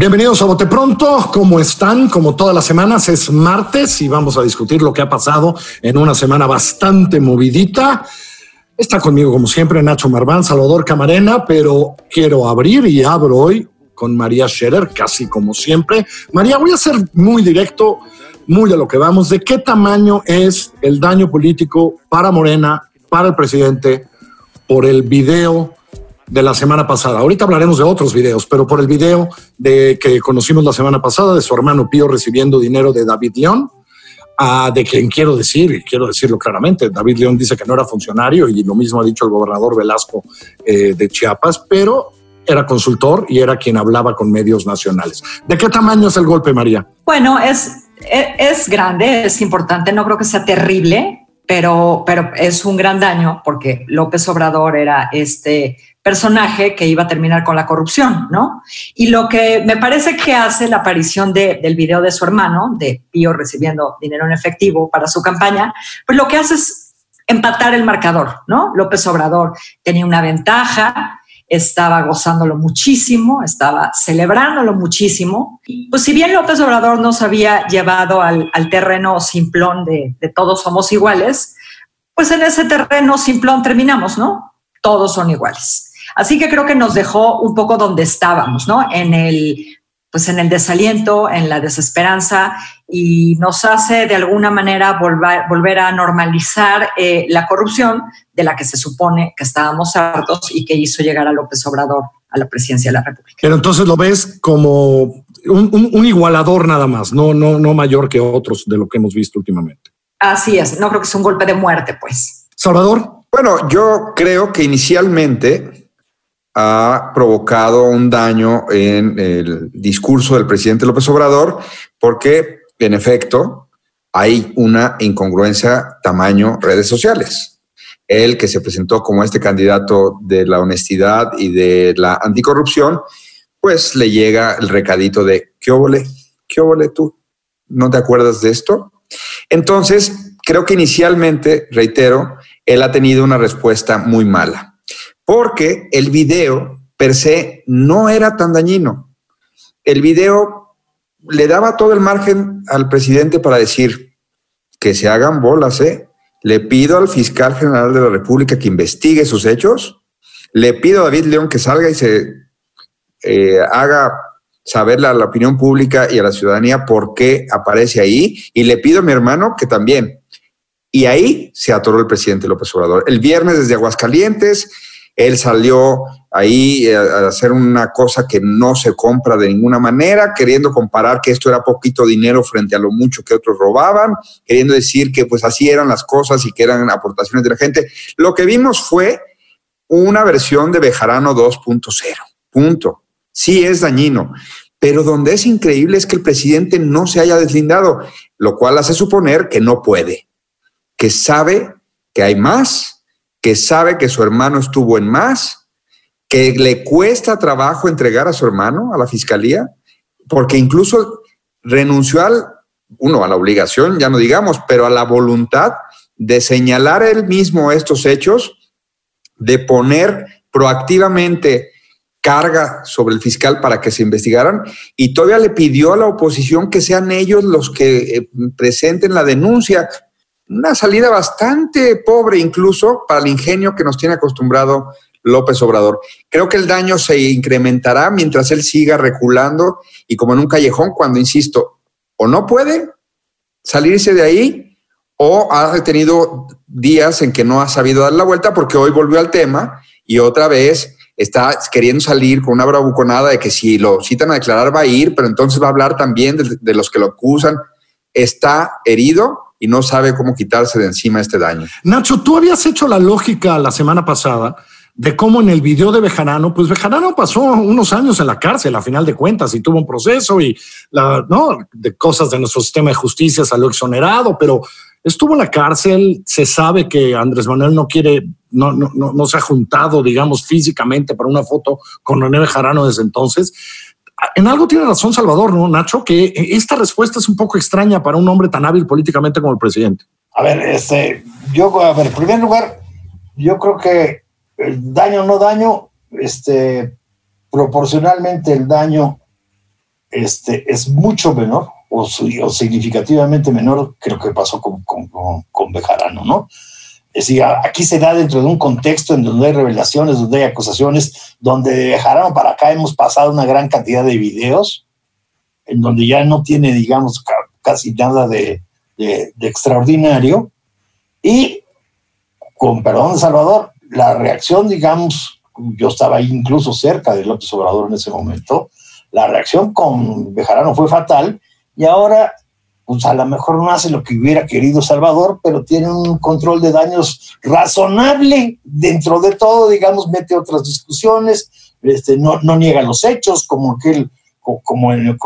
Bienvenidos a Bote Pronto, ¿cómo están? Como todas las semanas es martes y vamos a discutir lo que ha pasado en una semana bastante movidita. Está conmigo como siempre Nacho Marván, Salvador Camarena, pero quiero abrir y abro hoy con María Scherer, casi como siempre. María, voy a ser muy directo, muy de lo que vamos. ¿De qué tamaño es el daño político para Morena, para el presidente, por el video de la semana pasada. Ahorita hablaremos de otros videos, pero por el video de que conocimos la semana pasada de su hermano Pío recibiendo dinero de David León, uh, de quien quiero decir, y quiero decirlo claramente, David León dice que no era funcionario y lo mismo ha dicho el gobernador Velasco eh, de Chiapas, pero era consultor y era quien hablaba con medios nacionales. ¿De qué tamaño es el golpe, María? Bueno, es, es, grande, es importante, no creo que sea terrible, pero, pero es un gran daño porque López Obrador era este personaje que iba a terminar con la corrupción, ¿no? Y lo que me parece que hace la aparición del video de su hermano, de Pío recibiendo dinero en efectivo para su campaña, pues lo que hace es empatar el marcador, ¿no? López Obrador tenía una ventaja, estaba gozándolo muchísimo, estaba celebrándolo muchísimo. Pues si bien López Obrador nos había llevado al, terreno simplón de, de todos somos iguales, pues en ese terreno simplón terminamos, ¿no? Todos son iguales. Así que creo que nos dejó un poco donde estábamos, ¿no? En el, pues en el desaliento, en la desesperanza y nos hace de alguna manera volver, volver a normalizar eh, la corrupción de la que se supone que estábamos hartos y que hizo llegar a López Obrador a la presidencia de la República. Pero entonces lo ves como un, un igualador nada más, no, no, no mayor que otros de lo que hemos visto últimamente. Así es, no creo que sea un golpe de muerte, pues. Salvador. Bueno, yo creo que inicialmente ha provocado un daño en el discurso del presidente López Obrador, porque en efecto hay una incongruencia tamaño redes sociales. Él que se presentó como este candidato de la honestidad y de la anticorrupción, pues le llega el recadito de ¿qué óvole? ¿Qué óvole tú? ¿No te acuerdas de esto? Entonces, creo que inicialmente, reitero, él ha tenido una respuesta muy mala porque el video per se no era tan dañino. El video le daba todo el margen al presidente para decir que se hagan bolas, ¿eh? Le pido al fiscal general de la República que investigue sus hechos. Le pido a David León que salga y se eh, haga saber a la opinión pública y a la ciudadanía por qué aparece ahí. Y le pido a mi hermano que también. Y ahí se atoró el presidente López Obrador. El viernes desde Aguascalientes él salió ahí eh, a hacer una cosa que no se compra de ninguna manera, queriendo comparar que esto era poquito dinero frente a lo mucho que otros robaban, queriendo decir que pues así eran las cosas y que eran aportaciones de la gente. Lo que vimos fue una versión de Bejarano 2.0, punto. Sí es dañino, pero donde es increíble es que el presidente no se haya deslindado, lo cual hace suponer que no puede, que sabe que hay más que sabe que su hermano estuvo en más, que le cuesta trabajo entregar a su hermano a la fiscalía, porque incluso renunció al, uno, a la obligación, ya no digamos, pero a la voluntad de señalar él mismo estos hechos, de poner proactivamente carga sobre el fiscal para que se investigaran y todavía le pidió a la oposición que sean ellos los que eh, presenten la denuncia una salida bastante pobre incluso para el ingenio que nos tiene acostumbrado López Obrador. Creo que el daño se incrementará mientras él siga reculando y como en un callejón cuando, insisto, o no puede salirse de ahí o ha tenido días en que no ha sabido dar la vuelta porque hoy volvió al tema y otra vez está queriendo salir con una bravuconada de que si lo citan a declarar va a ir, pero entonces va a hablar también de, de los que lo acusan. Está herido y no sabe cómo quitarse de encima este daño. Nacho, tú habías hecho la lógica la semana pasada de cómo en el video de Bejarano, pues Bejarano pasó unos años en la cárcel a final de cuentas y tuvo un proceso y la, no, de cosas de nuestro sistema de justicia salió exonerado, pero estuvo en la cárcel, se sabe que Andrés Manuel no quiere, no, no, no, se ha juntado, digamos, físicamente para una foto con René Bejarano desde entonces. En algo tiene razón Salvador, ¿no, Nacho? Que esta respuesta es un poco extraña para un hombre tan hábil políticamente como el presidente. A ver, este, yo, a ver, en primer lugar, yo creo que el daño no daño, este, proporcionalmente el daño este, es mucho menor o, significativamente menor que lo que pasó con, con, con, Bejarano, ¿no? Es decir, aquí se da dentro de un contexto en donde hay revelaciones, donde hay acusaciones, donde de Bejarano para acá hemos pasado una gran cantidad de videos, en donde ya no tiene, digamos, casi nada de, extraordinario. Y, con perdón, Salvador, la reacción, digamos, yo estaba incluso cerca de López Obrador en ese momento, la reacción con Bejarano fue fatal y ahora, pues a lo mejor no hace lo que hubiera querido Salvador, pero tiene un control de daños razonable dentro de todo, digamos, mete otras discusiones, este, no, no niega los hechos como aquel como en,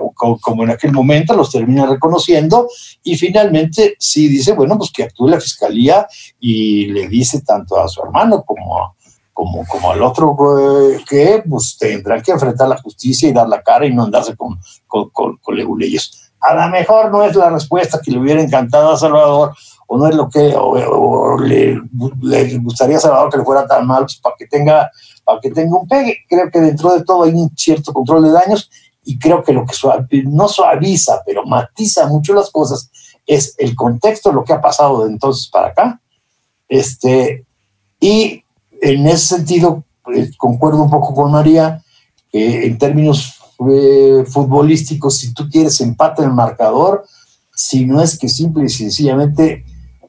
como, en aquel momento, los termina reconociendo y finalmente sí dice, bueno, pues que actúe la fiscalía y le dice tanto a su hermano como, como, como al otro eh, que pues tendrán que enfrentar la justicia y dar la cara y no andarse con, con, con, leguleyes. A lo mejor no es la respuesta que le hubiera encantado a Salvador o no es lo que le, gustaría a Salvador que le fuera tan mal pues, para que tenga para que tenga un pegue. Creo que dentro de todo hay un cierto control de daños y creo que lo que no suaviza, pero matiza mucho las cosas es el contexto, lo que ha pasado de entonces para acá. Este, y en ese sentido, pues, concuerdo un poco con María, que en términos eh, futbolísticos, si tú quieres empate en el marcador, si no es que simple y sencillamente,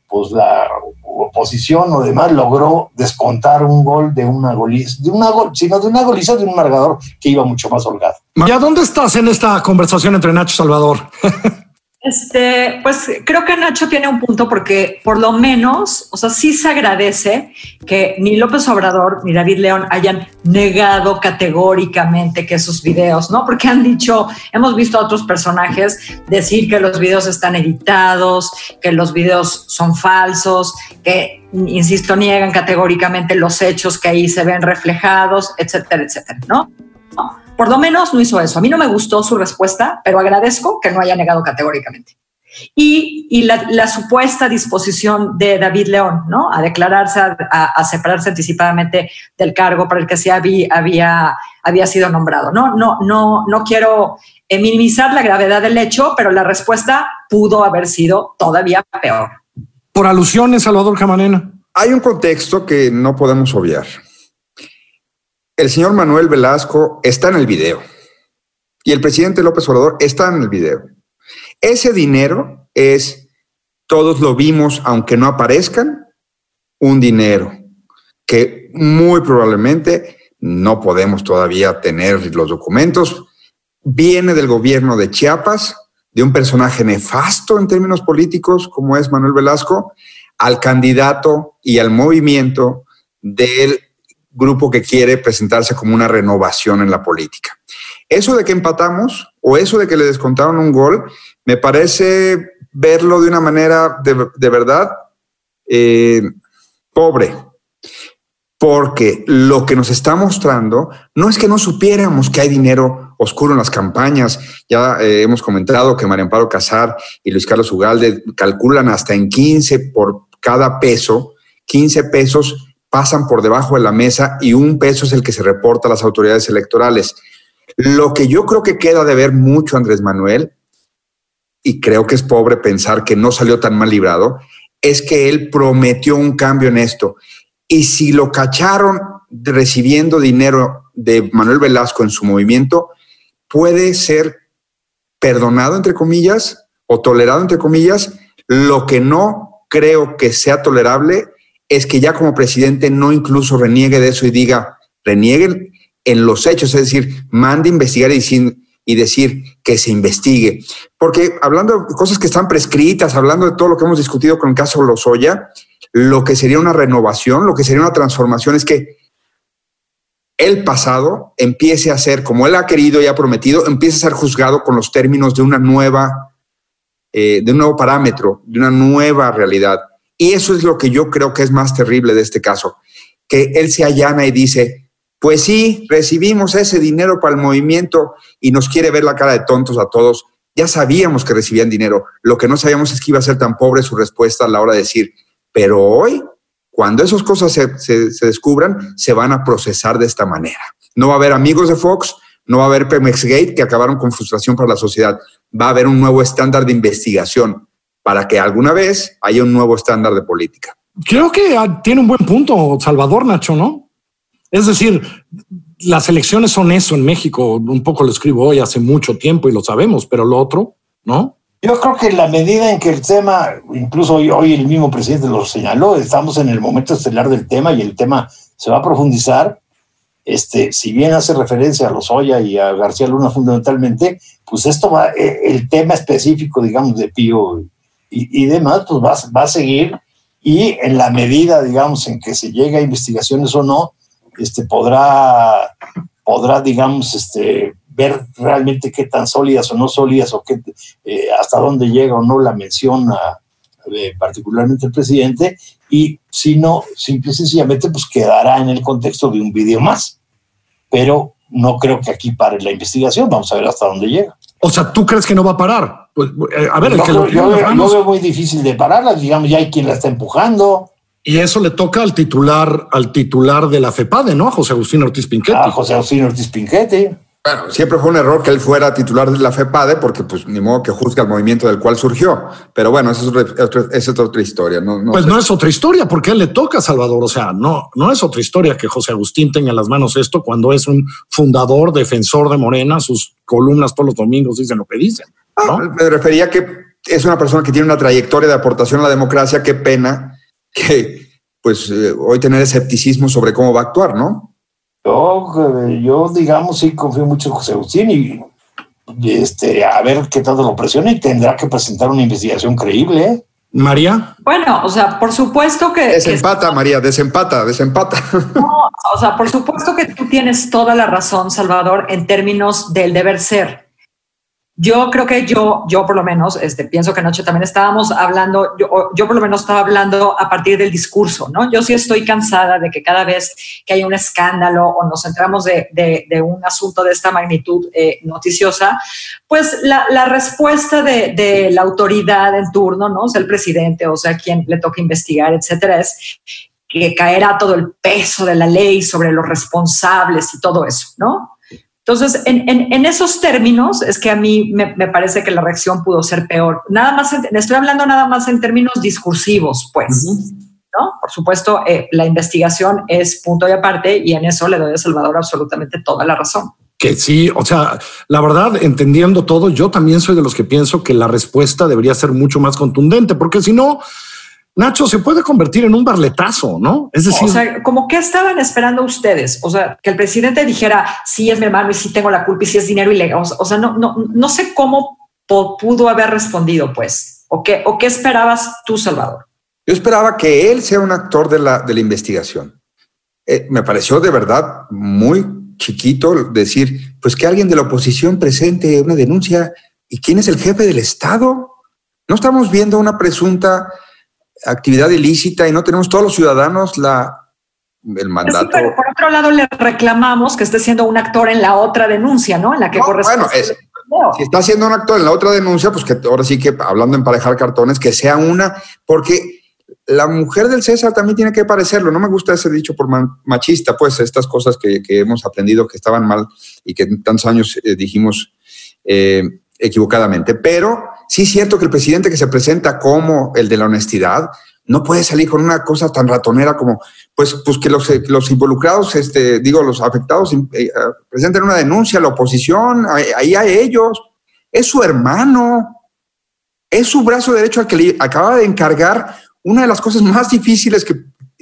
pues la oposición o demás logró descontar un gol de una goliza, de una gol, sino de una goliza de un marcador que iba mucho más holgado. ¿Ya dónde estás en esta conversación entre Nacho Salvador? Este, pues creo que Nacho tiene un punto porque por lo menos, o sea, sí se agradece que ni López Obrador ni David León hayan negado categóricamente que sus videos, ¿no? Porque han dicho, hemos visto a otros personajes decir que los videos están editados, que los videos son falsos, que, insisto, niegan categóricamente los hechos que ahí se ven reflejados, etcétera, etcétera, ¿no? ¿No? Por lo menos no hizo eso. A mí no me gustó su respuesta, pero agradezco que no haya negado categóricamente. Y, la, supuesta disposición de David León, ¿no? A declararse, a, separarse anticipadamente del cargo para el que se había, había, había sido nombrado, ¿no? No, no, no quiero eh, minimizar la gravedad del hecho, pero la respuesta pudo haber sido todavía peor. Por alusiones, Salvador Camarena. Hay un contexto que no podemos obviar el señor Manuel Velasco está en el video y el presidente López Obrador está en el video. Ese dinero es, todos lo vimos, aunque no aparezcan, un dinero que muy probablemente no podemos todavía tener los documentos. Viene del gobierno de Chiapas, de un personaje nefasto en términos políticos como es Manuel Velasco, al candidato y al movimiento del grupo que quiere presentarse como una renovación en la política. Eso de que empatamos o eso de que le descontaron un gol, me parece verlo de una manera de, verdad eh, pobre, porque lo que nos está mostrando no es que no supiéramos que hay dinero oscuro en las campañas. Ya eh, hemos comentado que María Amparo Casar y Luis Carlos Ugalde calculan hasta en 15 por cada peso, 15 pesos pasan por debajo de la mesa y un peso es el que se reporta a las autoridades electorales. Lo que yo creo que queda de ver mucho Andrés Manuel, y creo que es pobre pensar que no salió tan mal librado, es que él prometió un cambio en esto. Y si lo cacharon recibiendo dinero de Manuel Velasco en su movimiento, puede ser perdonado, entre comillas, o tolerado, entre comillas. Lo que no creo que sea tolerable es que ya como presidente no incluso reniegue de eso y diga, reniegue en los hechos, es decir, mande investigar y, y decir que se investigue. Porque hablando de cosas que están prescritas, hablando de todo lo que hemos discutido con el caso Lozoya, lo que sería una renovación, lo que sería una transformación es que el pasado empiece a ser, como él ha querido y ha prometido, empiece a ser juzgado con los términos de una nueva, eh, de un nuevo parámetro, de una nueva realidad. Y eso es lo que yo creo que es más terrible de este caso, que él se allana y dice, pues sí, recibimos ese dinero para el movimiento y nos quiere ver la cara de tontos a todos. Ya sabíamos que recibían dinero. Lo que no sabíamos es que iba a ser tan pobre su respuesta a la hora de decir, pero hoy cuando esas cosas se, descubran, se van a procesar de esta manera. No va a haber amigos de Fox, no va a haber Pemex Gate que acabaron con frustración para la sociedad. Va a haber un nuevo estándar de investigación para que alguna vez haya un nuevo estándar de política. Creo que ah, tiene un buen punto Salvador Nacho, ¿no? Es decir, las elecciones son eso en México. Un poco lo escribo hoy hace mucho tiempo y lo sabemos, pero lo otro, ¿no? Yo creo que la medida en que el tema, incluso hoy, el mismo presidente lo señaló, estamos en el momento estelar del tema y el tema se va a profundizar. Este, si bien hace referencia a Lozoya y a García Luna fundamentalmente, pues esto va, eh, el tema específico, digamos, de Pío y, demás, pues va, va, a seguir y en la medida, digamos, en que se llegue a investigaciones o no, este, podrá, podrá, digamos, este, ver realmente qué tan sólidas o no sólidas o qué, eh, hasta dónde llega o no la mención particularmente el presidente y si no, simple y sencillamente pues quedará en el contexto de un video más. Pero no creo que aquí pare la investigación, vamos a ver hasta dónde llega. O sea, ¿tú crees que no va a parar? Pues, eh, a ver, el que lo yo, no veo muy difícil de pararla, digamos, ya hay quien la está empujando. Y eso le toca al titular, al titular de la FEPADE, ¿no? A José Agustín Ortiz Pinquete. A José Agustín Ortiz Pinquete. Bueno, siempre fue un error que él fuera titular de la FEPADE porque pues ni modo que juzgue al movimiento del cual surgió. Pero bueno, esa es otra, otra historia. No, pues no es otra historia porque él le toca a Salvador. O sea, no, no es otra historia que José Agustín tenga en las manos esto cuando es un fundador, defensor de Morena. Sus columnas todos los domingos dicen lo que dicen. Ah, me refería que es una persona que tiene una trayectoria de aportación a la democracia. Qué pena que pues eh, hoy tener escepticismo sobre cómo va a actuar, ¿no? Yo, yo, digamos, sí confío mucho en José Agustín y, este, a ver qué tanto lo presiona y tendrá que presentar una investigación creíble. ¿eh? María. Bueno, o sea, por supuesto que... Desempata, María, desempata, desempata. No, o sea, por supuesto que tú tienes toda la razón, Salvador, en términos del deber ser. Yo creo que yo, yo por lo menos, este, pienso que anoche también estábamos hablando, yo, yo por lo menos estaba hablando a partir del discurso, ¿no? Yo sí estoy cansada de que cada vez que hay un escándalo o nos entramos de, de, un asunto de esta magnitud eh, noticiosa, pues la, respuesta de, de, la autoridad en turno, ¿no? O sea, el presidente, o sea, quien le toca investigar, etcétera, es que caerá todo el peso de la ley sobre los responsables y todo eso, ¿no? Entonces, en, esos términos es que a mí me, parece que la reacción pudo ser peor. Nada más, estoy hablando nada más en términos discursivos, pues. ¿no? Por supuesto, eh, la investigación es punto y aparte y en eso le doy a Salvador absolutamente toda la razón. Que sí, o sea, la verdad, entendiendo todo, yo también soy de los que pienso que la respuesta debería ser mucho más contundente, porque si no, Nacho, se puede convertir en un barletazo, ¿no? Es decir, o sea, como que estaban esperando ustedes, o sea, que el presidente dijera, sí es mi hermano y sí tengo la culpa y sí es dinero ilegal. O sea, no, no, no sé cómo pudo haber respondido, pues, o qué, o qué esperabas tú, Salvador. Yo esperaba que él sea un actor de la, de la investigación. Eh, me pareció de verdad muy chiquito decir, pues que alguien de la oposición presente una denuncia. ¿Y quién es el jefe del Estado? No estamos viendo una presunta actividad ilícita y no tenemos todos los ciudadanos la, el mandato. pero por otro lado le reclamamos que esté siendo un actor en la otra denuncia, ¿no? En la que corresponde. Bueno, si está siendo un actor en la otra denuncia, pues que ahora sí que hablando de emparejar cartones, que sea una, porque la mujer del César también tiene que parecerlo. No me gusta ese dicho por machista, pues estas cosas que, hemos aprendido que estaban mal y que en tantos años eh, dijimos eh, equivocadamente. Pero sí es cierto que el presidente que se presenta como el de la honestidad no puede salir con una cosa tan ratonera como, pues, pues que los, los involucrados, este, digo, los afectados eh, presenten una denuncia a la oposición, ahí a ellos. Es su hermano, es su brazo derecho al que le acaba de encargar una de las cosas más difíciles que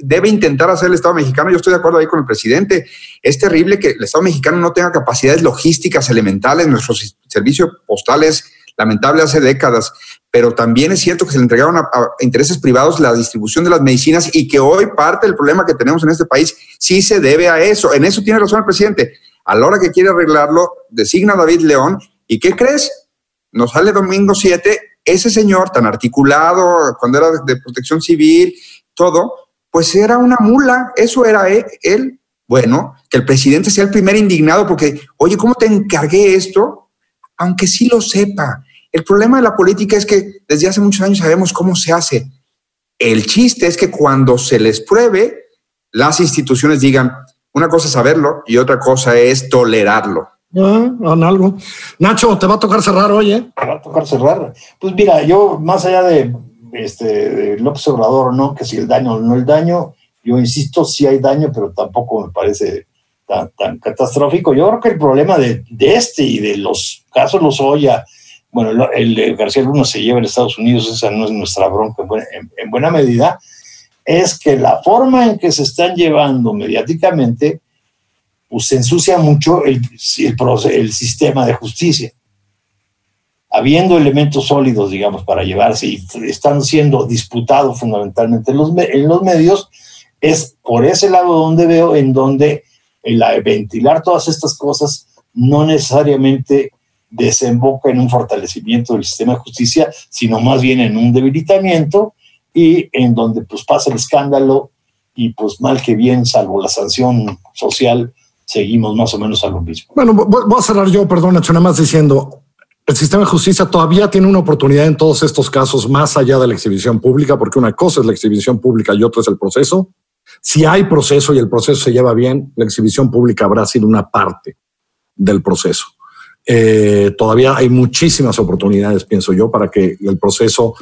debe intentar hacer el Estado mexicano. Yo estoy de acuerdo ahí con el presidente. Es terrible que el Estado mexicano no tenga capacidades logísticas elementales. Nuestros servicios postales lamentable hace décadas, pero también es cierto que se le entregaron a, a, intereses privados la distribución de las medicinas y que hoy parte del problema que tenemos en este país sí se debe a eso. En eso tiene razón el presidente. A la hora que quiere arreglarlo, designa a David León y ¿qué crees? Nos sale domingo 7, ese señor tan articulado, cuando era de protección civil, todo, pues era una mula, eso era e, él. Bueno, que el presidente sea el primer indignado porque, oye, ¿cómo te encargué esto? Aunque sí lo sepa. El problema de la política es que desde hace muchos años sabemos cómo se hace. El chiste es que cuando se les pruebe, las instituciones digan, una cosa es saberlo y otra cosa es tolerarlo. Ah, algo. Nacho, te va a tocar cerrar hoy, ¿eh? Te va a tocar cerrar. Pues mira, yo, más allá de, este, López Obrador, ¿no? Que si el daño o no el daño, yo insisto, sí hay daño, pero tampoco me parece tan, tan catastrófico. Yo creo que el problema de, de este y de los casos los Oya, bueno, el, García Luna se lleva en Estados Unidos, esa no es nuestra bronca en buena, en, en buena medida, es que la forma en que se están llevando mediáticamente, pues se ensucia mucho el, el, el, sistema de justicia. Habiendo elementos sólidos, digamos, para llevarse y están siendo disputados fundamentalmente en los, medios, es por ese lado donde veo en donde el ventilar todas estas cosas no necesariamente desemboca en un fortalecimiento del sistema de justicia, sino más bien en un debilitamiento y en donde pues pasa el escándalo y pues mal que bien, salvo la sanción social, seguimos más o menos a lo mismo. Bueno, voy a cerrar yo, perdón, Nacho, nada más diciendo, el sistema de justicia todavía tiene una oportunidad en todos estos casos más allá de la exhibición pública, porque una cosa es la exhibición pública y otra es el proceso. Si hay proceso y el proceso se lleva bien, la exhibición pública habrá sido una parte del proceso. Eh, todavía hay muchísimas oportunidades, pienso yo, para que el proceso,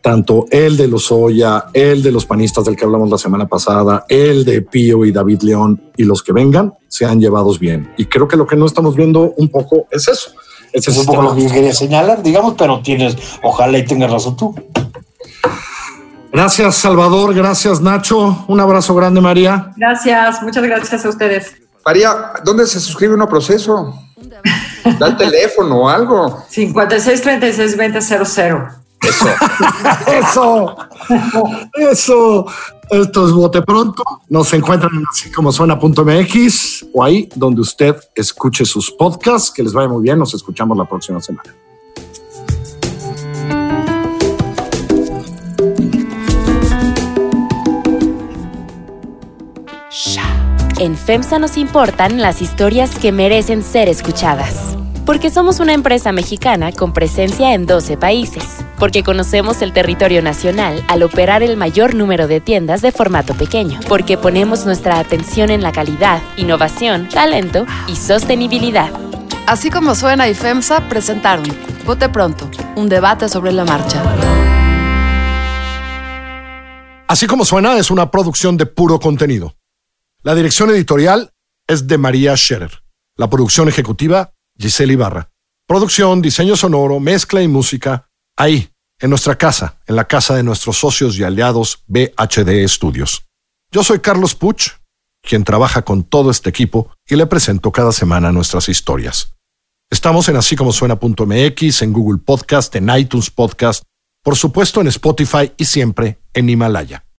tanto el de los Oya, el de los panistas del que hablamos la semana pasada, el de Pío y David León y los que vengan, sean llevados bien. Y creo que lo que no estamos viendo un poco es eso. Ese es un poco lo que quería señalar, digamos, pero tienes, ojalá y tengas razón tú. Gracias, Salvador. Gracias, Nacho. Un abrazo grande, María. Gracias, muchas gracias a ustedes. María, ¿dónde se suscribe uno proceso? Da el teléfono o algo. 56 36 20 00. Eso. Eso. Eso. Esto es Bote Pronto. Nos encuentran en así como suena.mx o ahí donde usted escuche sus podcasts. Que les vaya muy bien. Nos escuchamos la próxima semana. En FEMSA nos importan las historias que merecen ser escuchadas. Porque somos una empresa mexicana con presencia en 12 países. Porque conocemos el territorio nacional al operar el mayor número de tiendas de formato pequeño. Porque ponemos nuestra atención en la calidad, innovación, talento y sostenibilidad. Así como suena y FEMSA presentaron Vote Pronto, un debate sobre la marcha. Así como suena es una producción de puro contenido. La dirección editorial es de María Scherer. La producción ejecutiva, Giselle Ibarra. Producción, diseño sonoro, mezcla y música, ahí, en nuestra casa, en la casa de nuestros socios y aliados BHD Studios. Yo soy Carlos Puch, quien trabaja con todo este equipo y le presento cada semana nuestras historias. Estamos en así como en Google Podcast, en iTunes Podcast, por supuesto en Spotify y siempre en Himalaya.